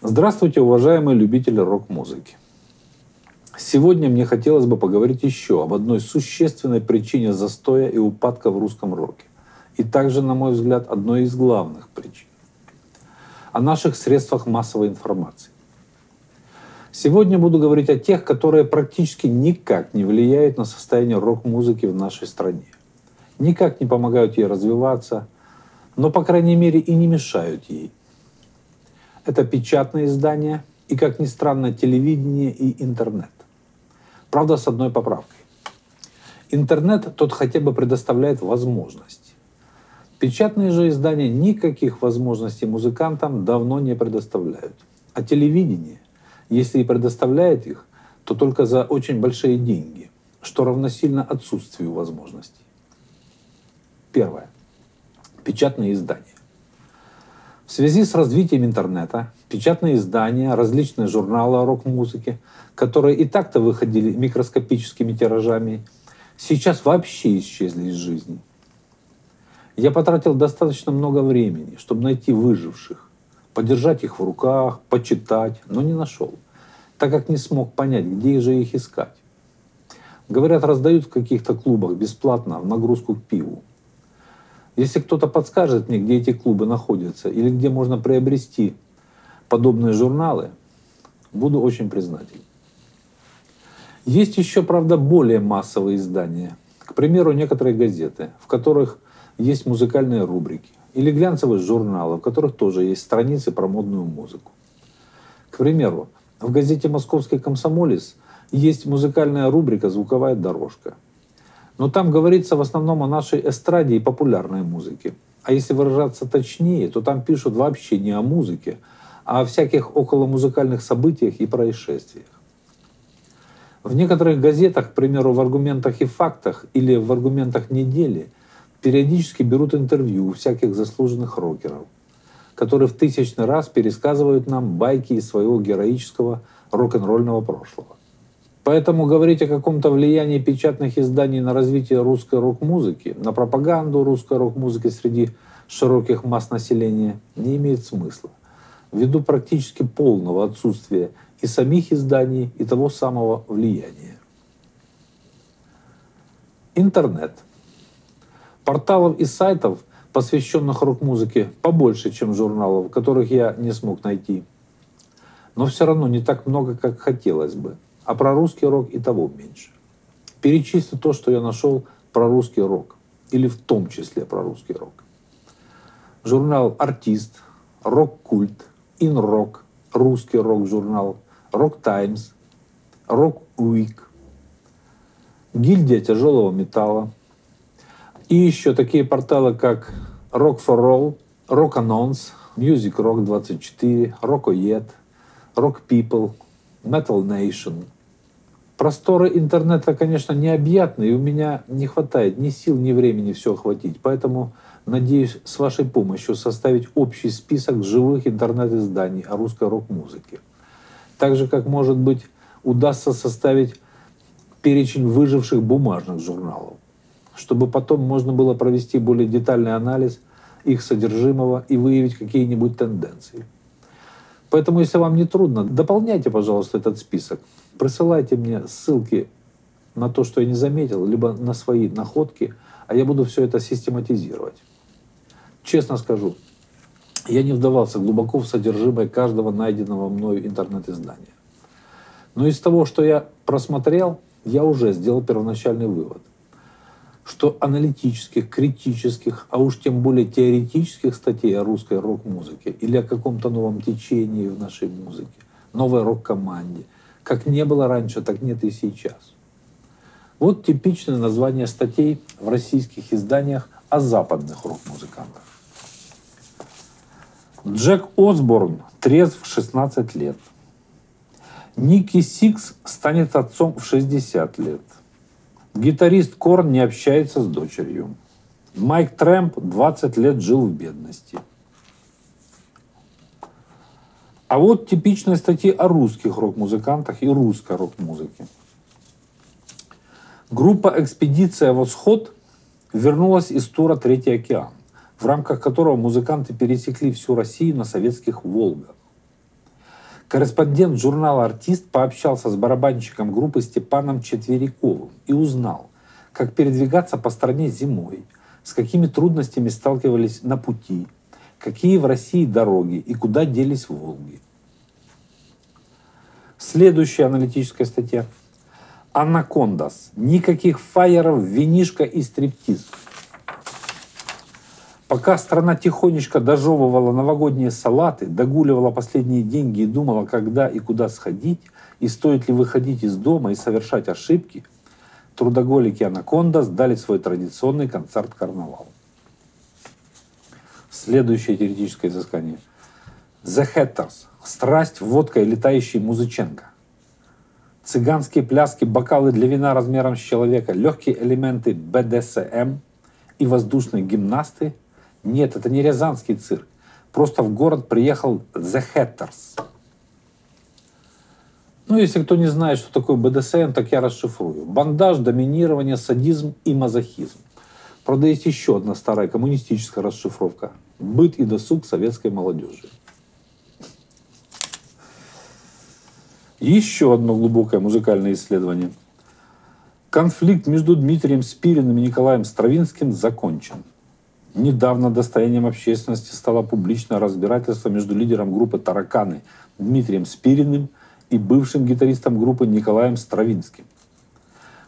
Здравствуйте, уважаемые любители рок-музыки. Сегодня мне хотелось бы поговорить еще об одной существенной причине застоя и упадка в русском роке. И также, на мой взгляд, одной из главных причин. О наших средствах массовой информации. Сегодня буду говорить о тех, которые практически никак не влияют на состояние рок-музыки в нашей стране. Никак не помогают ей развиваться, но, по крайней мере, и не мешают ей. Это печатные издания и, как ни странно, телевидение и интернет. Правда, с одной поправкой. Интернет тот хотя бы предоставляет возможность. Печатные же издания никаких возможностей музыкантам давно не предоставляют. А телевидение, если и предоставляет их, то только за очень большие деньги, что равносильно отсутствию возможностей. Первое. Печатные издания. В связи с развитием интернета, печатные издания, различные журналы о рок-музыке, которые и так-то выходили микроскопическими тиражами, сейчас вообще исчезли из жизни. Я потратил достаточно много времени, чтобы найти выживших, подержать их в руках, почитать, но не нашел, так как не смог понять, где же их искать. Говорят, раздают в каких-то клубах бесплатно в нагрузку к пиву. Если кто-то подскажет мне, где эти клубы находятся или где можно приобрести подобные журналы, буду очень признателен. Есть еще, правда, более массовые издания. К примеру, некоторые газеты, в которых есть музыкальные рубрики. Или глянцевые журналы, в которых тоже есть страницы про модную музыку. К примеру, в газете «Московский комсомолец» есть музыкальная рубрика «Звуковая дорожка», но там говорится в основном о нашей эстраде и популярной музыке. А если выражаться точнее, то там пишут вообще не о музыке, а о всяких околомузыкальных событиях и происшествиях. В некоторых газетах, к примеру, в «Аргументах и фактах» или в «Аргументах недели» периодически берут интервью у всяких заслуженных рокеров, которые в тысячный раз пересказывают нам байки из своего героического рок-н-ролльного прошлого. Поэтому говорить о каком-то влиянии печатных изданий на развитие русской рок-музыки, на пропаганду русской рок-музыки среди широких масс населения не имеет смысла, ввиду практически полного отсутствия и самих изданий, и того самого влияния. Интернет. Порталов и сайтов, посвященных рок-музыке, побольше, чем журналов, которых я не смог найти. Но все равно не так много, как хотелось бы – а про русский рок и того меньше. Перечислю то, что я нашел про русский рок, или в том числе про русский рок. Журнал «Артист», «Рок-культ», «Инрок», русский рок-журнал, «Рок Таймс», «Рок Уик», «Гильдия тяжелого металла», и еще такие порталы, как Rock for All, Rock Announce, Music Rock 24, Rockoyed, Rock People, Metal Nation – Просторы интернета, конечно, необъятны, и у меня не хватает ни сил, ни времени все охватить. Поэтому надеюсь с вашей помощью составить общий список живых интернет-изданий о русской рок-музыке. Так же, как, может быть, удастся составить перечень выживших бумажных журналов, чтобы потом можно было провести более детальный анализ их содержимого и выявить какие-нибудь тенденции. Поэтому, если вам не трудно, дополняйте, пожалуйста, этот список. Присылайте мне ссылки на то, что я не заметил, либо на свои находки, а я буду все это систематизировать. Честно скажу, я не вдавался глубоко в содержимое каждого найденного мною интернет-издания. Но из того, что я просмотрел, я уже сделал первоначальный вывод – что аналитических, критических, а уж тем более теоретических статей о русской рок-музыке или о каком-то новом течении в нашей музыке, новой рок-команде, как не было раньше, так нет и сейчас. Вот типичное название статей в российских изданиях о западных рок-музыкантах. Джек Осборн трезв в 16 лет. Ники Сикс станет отцом в 60 лет. Гитарист Korn не общается с дочерью. Майк Трэмп 20 лет жил в бедности. А вот типичные статьи о русских рок-музыкантах и русской рок-музыке. Группа «Экспедиция Восход» вернулась из тура «Третий океан», в рамках которого музыканты пересекли всю Россию на советских «Волгах». Корреспондент журнала «Артист» пообщался с барабанщиком группы Степаном Четвериковым и узнал, как передвигаться по стране зимой, с какими трудностями сталкивались на пути, какие в России дороги и куда делись Волги. Следующая аналитическая статья. Анакондас. Никаких фаеров, винишка и стриптиз. Пока страна тихонечко дожевывала новогодние салаты, догуливала последние деньги и думала, когда и куда сходить, и стоит ли выходить из дома и совершать ошибки, трудоголики Анаконда сдали свой традиционный концерт-карнавал. Следующее теоретическое изыскание. The Hatters. Страсть, водка и летающий Музыченко. Цыганские пляски, бокалы для вина размером с человека, легкие элементы БДСМ и воздушные гимнасты – нет, это не Рязанский цирк. Просто в город приехал The Hatters. Ну, если кто не знает, что такое БДСМ, так я расшифрую. Бандаж, доминирование, садизм и мазохизм. Правда, есть еще одна старая коммунистическая расшифровка. Быт и досуг советской молодежи. Еще одно глубокое музыкальное исследование. Конфликт между Дмитрием Спириным и Николаем Стравинским закончен. Недавно достоянием общественности стало публичное разбирательство между лидером группы «Тараканы» Дмитрием Спириным и бывшим гитаристом группы Николаем Стравинским.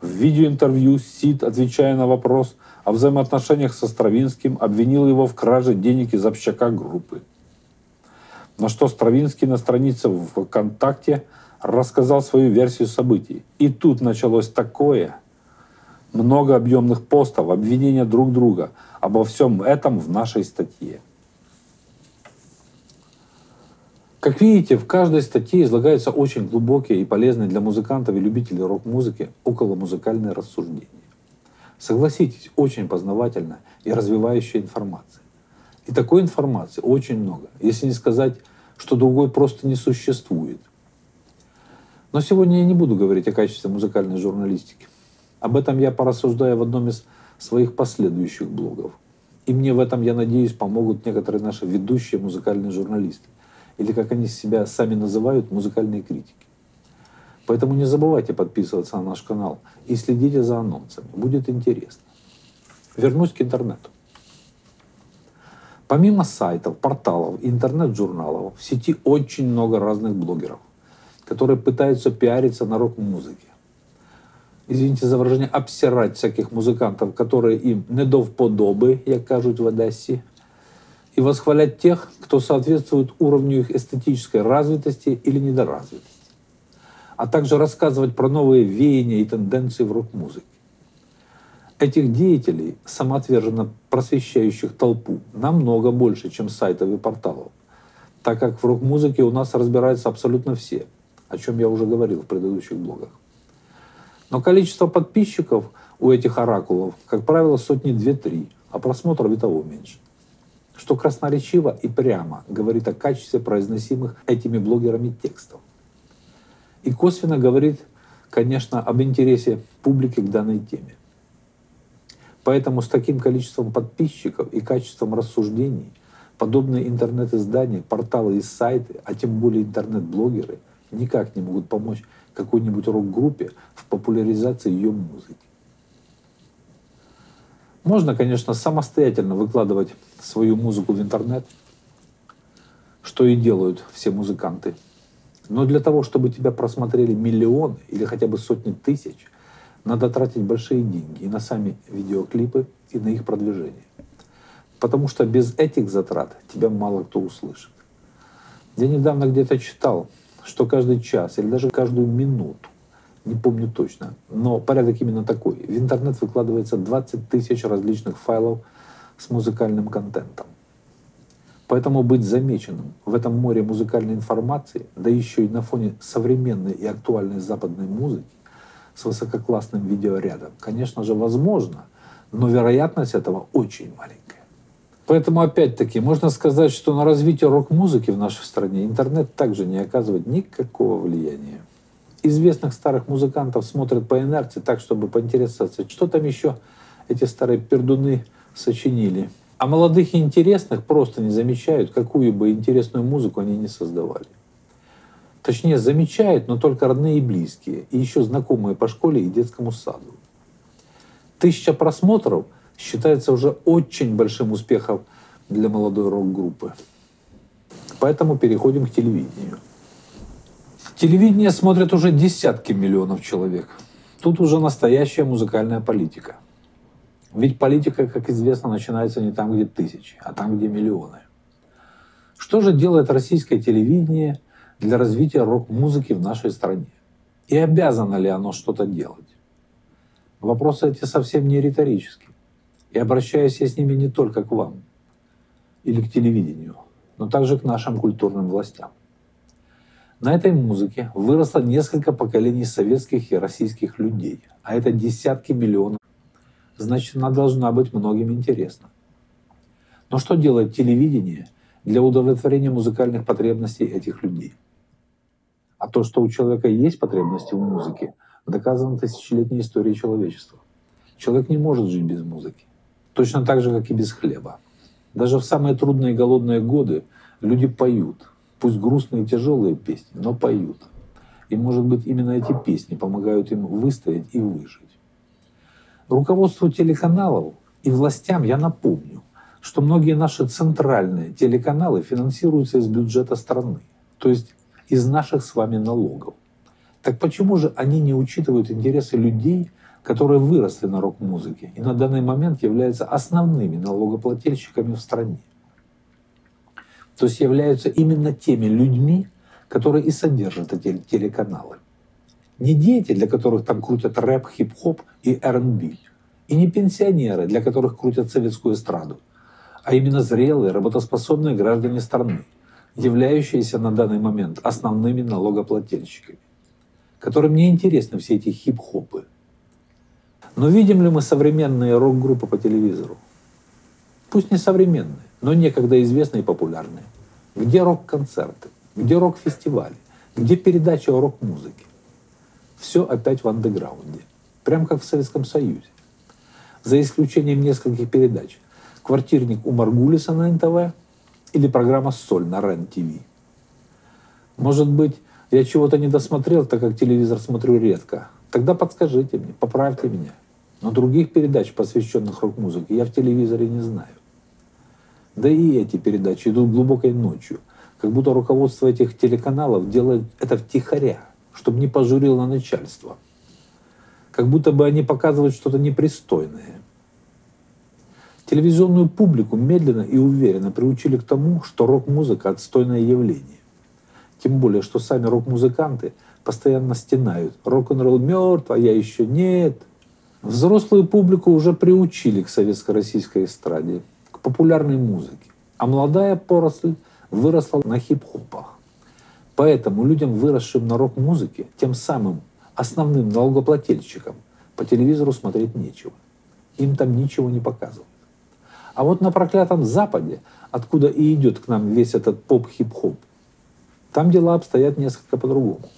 В видеоинтервью Сид, отвечая на вопрос о взаимоотношениях со Стравинским, обвинил его в краже денег из общака группы. На что Стравинский на странице в ВКонтакте рассказал свою версию событий. И тут началось такое. Много объемных постов, обвинения друг друга – Обо всем этом в нашей статье. Как видите, в каждой статье излагаются очень глубокие и полезные для музыкантов и любителей рок-музыки околомузыкальные рассуждения. Согласитесь, очень познавательная и развивающая информация. И такой информации очень много, если не сказать, что другой просто не существует. Но сегодня я не буду говорить о качестве музыкальной журналистики. Об этом я порассуждаю в одном из своих последующих блогов. И мне в этом, я надеюсь, помогут некоторые наши ведущие музыкальные журналисты. Или, как они себя сами называют, музыкальные критики. Поэтому не забывайте подписываться на наш канал и следите за анонсами. Будет интересно. Вернусь к интернету. Помимо сайтов, порталов, интернет-журналов, в сети очень много разных блогеров, которые пытаются пиариться на рок-музыке извините за выражение, обсирать всяких музыкантов, которые им не до вподоби, як кажуть в Одесі, и восхвалять тех, кто соответствует уровню их эстетической развитости или недоразвитости, а также рассказывать про новые веяния и тенденции в рок-музыке. Этих деятелей, самоотверженно просвещающих толпу, намного больше, чем сайтов и порталов, так как в рок-музыке у нас разбираются абсолютно все, о чем я уже говорил в предыдущих блогах. Но количество подписчиков у этих оракулов, как правило, сотни две-три, а просмотров и того меньше. Что красноречиво и прямо говорит о качестве произносимых этими блогерами текстов. И косвенно говорит, конечно, об интересе публики к данной теме. Поэтому с таким количеством подписчиков и качеством рассуждений подобные интернет-издания, порталы и сайты, а тем более интернет-блогеры никак не могут помочь какой-нибудь рок-группе в популяризации ее музыки. Можно, конечно, самостоятельно выкладывать свою музыку в интернет, что и делают все музыканты. Но для того, чтобы тебя просмотрели миллионы или хотя бы сотни тысяч, надо тратить большие деньги и на сами видеоклипы, и на их продвижение. Потому что без этих затрат тебя мало кто услышит. Я недавно где-то читал, что каждый час или даже каждую минуту, не помню точно, но порядок именно такой. В интернет выкладывается 20 тысяч различных файлов с музыкальным контентом. Поэтому быть замеченным в этом море музыкальной информации, да еще и на фоне современной и актуальной западной музыки, с высококлассным видеорядом, конечно же, возможно, но вероятность этого очень маленькая. Поэтому, опять-таки, можно сказать, что на развитие рок-музыки в нашей стране интернет также не оказывает никакого влияния. Известных старых музыкантов смотрят по инерции так, чтобы поинтересоваться, что там еще эти старые пердуны сочинили. А молодых и интересных просто не замечают, какую бы интересную музыку они не создавали. Точнее, замечают, но только родные и близкие, и еще знакомые по школе и детскому саду. Тысяча просмотров считается уже очень большим успехом для молодой рок-группы. Поэтому переходим к телевидению. Телевидение смотрят уже десятки миллионов человек. Тут уже настоящая музыкальная политика. Ведь политика, как известно, начинается не там, где тысячи, а там, где миллионы. Что же делает российское телевидение для развития рок-музыки в нашей стране? И обязано ли оно что-то делать? Вопросы эти совсем не риторические. И обращаюсь я с ними не только к вам или к телевидению, но также к нашим культурным властям. На этой музыке выросло несколько поколений советских и российских людей, а это десятки миллионов. Значит, она должна быть многим интересна. Но что делает телевидение для удовлетворения музыкальных потребностей этих людей? А то, что у человека есть потребности в музыке, доказано тысячелетней историей человечества. Человек не может жить без музыки. Точно так же, как и без хлеба. Даже в самые трудные и голодные годы люди поют. Пусть грустные и тяжелые песни, но поют. И, может быть, именно эти песни помогают им выстоять и выжить. Руководству телеканалов и властям я напомню, что многие наши центральные телеканалы финансируются из бюджета страны, то есть из наших с вами налогов. Так почему же они не учитывают интересы людей, которые выросли на рок-музыке и на данный момент являются основными налогоплательщиками в стране. То есть являются именно теми людьми, которые и содержат эти телеканалы. Не дети, для которых там крутят рэп, хип-хоп и R&B, и не пенсионеры, для которых крутят советскую эстраду, а именно зрелые, работоспособные граждане страны, являющиеся на данный момент основными налогоплательщиками, которым не интересны все эти хип-хопы, но видим ли мы современные рок-группы по телевизору? Пусть не современные, но некогда известные и популярные. Где рок-концерты? Где рок-фестивали? Где передачи о рок-музыке? Все опять в андеграунде. Прям как в Советском Союзе. За исключением нескольких передач. «Квартирник» у Маргулиса на НТВ или программа «Соль» на РЕН-ТВ. Может быть, я чего-то не досмотрел, так как телевизор смотрю редко. Тогда подскажите мне, поправьте меня. Но других передач, посвященных рок-музыке, я в телевизоре не знаю. Да и эти передачи идут глубокой ночью, как будто руководство этих телеканалов делает это втихаря, чтобы не пожурило начальство. Как будто бы они показывают что-то непристойное. Телевизионную публику медленно и уверенно приучили к тому, что рок-музыка – отстойное явление. Тем более, что сами рок-музыканты постоянно стенают. Рок-н-ролл мертв, а я еще нет – Взрослую публику уже приучили к советско-российской эстраде, к популярной музыке, а молодая поросль выросла на хип-хопах. Поэтому людям, выросшим на рок-музыке, тем самым основным налогоплательщикам, по телевизору смотреть нечего. Им там ничего не показывают. А вот на проклятом Западе, откуда и идет к нам весь этот поп-хип-хоп, там дела обстоят несколько по-другому.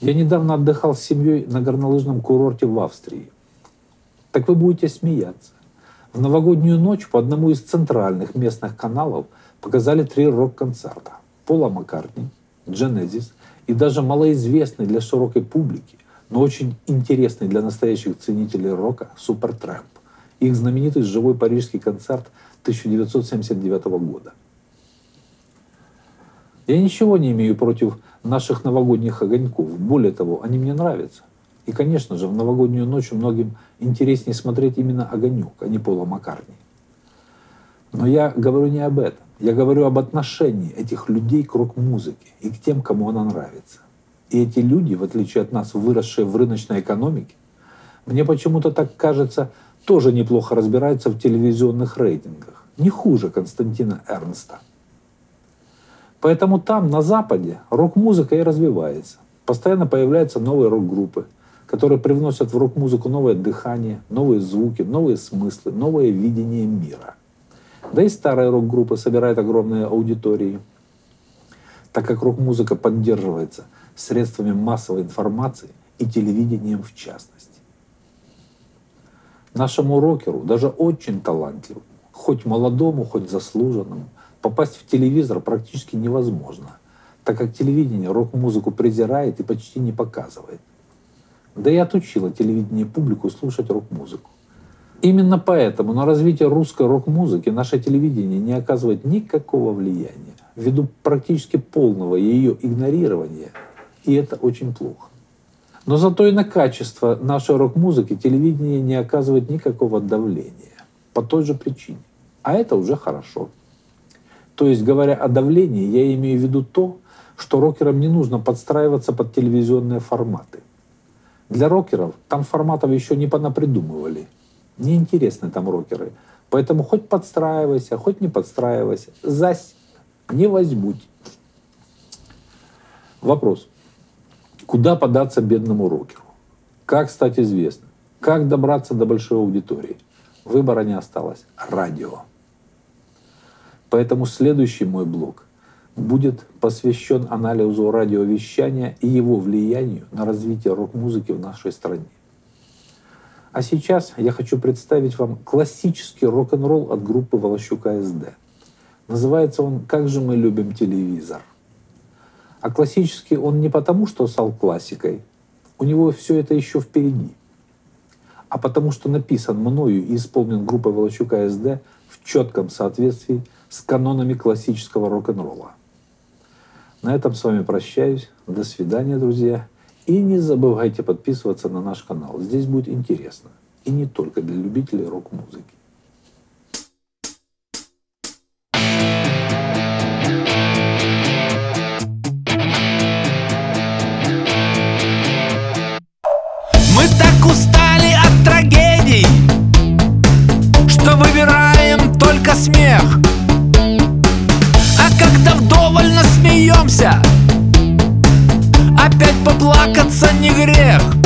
Я недавно отдыхал с семьей на горнолыжном курорте в Австрии. Так вы будете смеяться. В новогоднюю ночь по одному из центральных местных каналов показали три рок-концерта. Пола Маккартни, Genesis и даже малоизвестный для широкой публики, но очень интересный для настоящих ценителей рока Супертрэмп. Их знаменитый живой парижский концерт 1979 года. Я ничего не имею против наших новогодних огоньков. Более того, они мне нравятся. И, конечно же, в новогоднюю ночь многим интереснее смотреть именно огонек, а не Пола Маккартни. Но я говорю не об этом. Я говорю об отношении этих людей к рок-музыке и к тем, кому она нравится. И эти люди, в отличие от нас, выросшие в рыночной экономике, мне почему-то так кажется, тоже неплохо разбираются в телевизионных рейтингах. Не хуже Константина Эрнста. Поэтому там, на Западе, рок-музыка и развивается. Постоянно появляются новые рок-группы, которые привносят в рок-музыку новое дыхание, новые звуки, новые смыслы, новое видение мира. Да и старые рок-группы собирают огромные аудитории, так как рок-музыка поддерживается средствами массовой информации и телевидением в частности. Нашему рокеру, даже очень талантливому, хоть молодому, хоть заслуженному, попасть в телевизор практически невозможно, так как телевидение рок-музыку презирает и почти не показывает. Да и отучило телевидение публику слушать рок-музыку. Именно поэтому на развитие русской рок-музыки наше телевидение не оказывает никакого влияния, ввиду практически полного ее игнорирования, и это очень плохо. Но зато и на качество нашей рок-музыки телевидение не оказывает никакого давления по той же причине. А это уже хорошо. То есть, говоря о давлении, я имею в виду то, что рокерам не нужно подстраиваться под телевизионные форматы. Для рокеров там форматов еще не понапридумывали. Неинтересны там рокеры. Поэтому хоть подстраивайся, хоть не подстраивайся. Зась не возьмут. Вопрос. Куда податься бедному рокеру? Как стать известным? Как добраться до большой аудитории? Выбора не осталось. Радио. Поэтому следующий мой блог будет посвящен анализу радиовещания и его влиянию на развитие рок-музыки в нашей стране. А сейчас я хочу представить вам классический рок-н-ролл от группы Волощука СД. Называется он «Как же мы любим телевизор». А классический он не потому, что стал классикой, у него все это еще впереди, а потому что написан мною и исполнен группой Волощука СД в четком соответствии с канонами классического рок-н-ролла. На этом с вами прощаюсь. До свидания, друзья. И не забывайте подписываться на наш канал. Здесь будет интересно. И не только для любителей рок-музыки. Грех.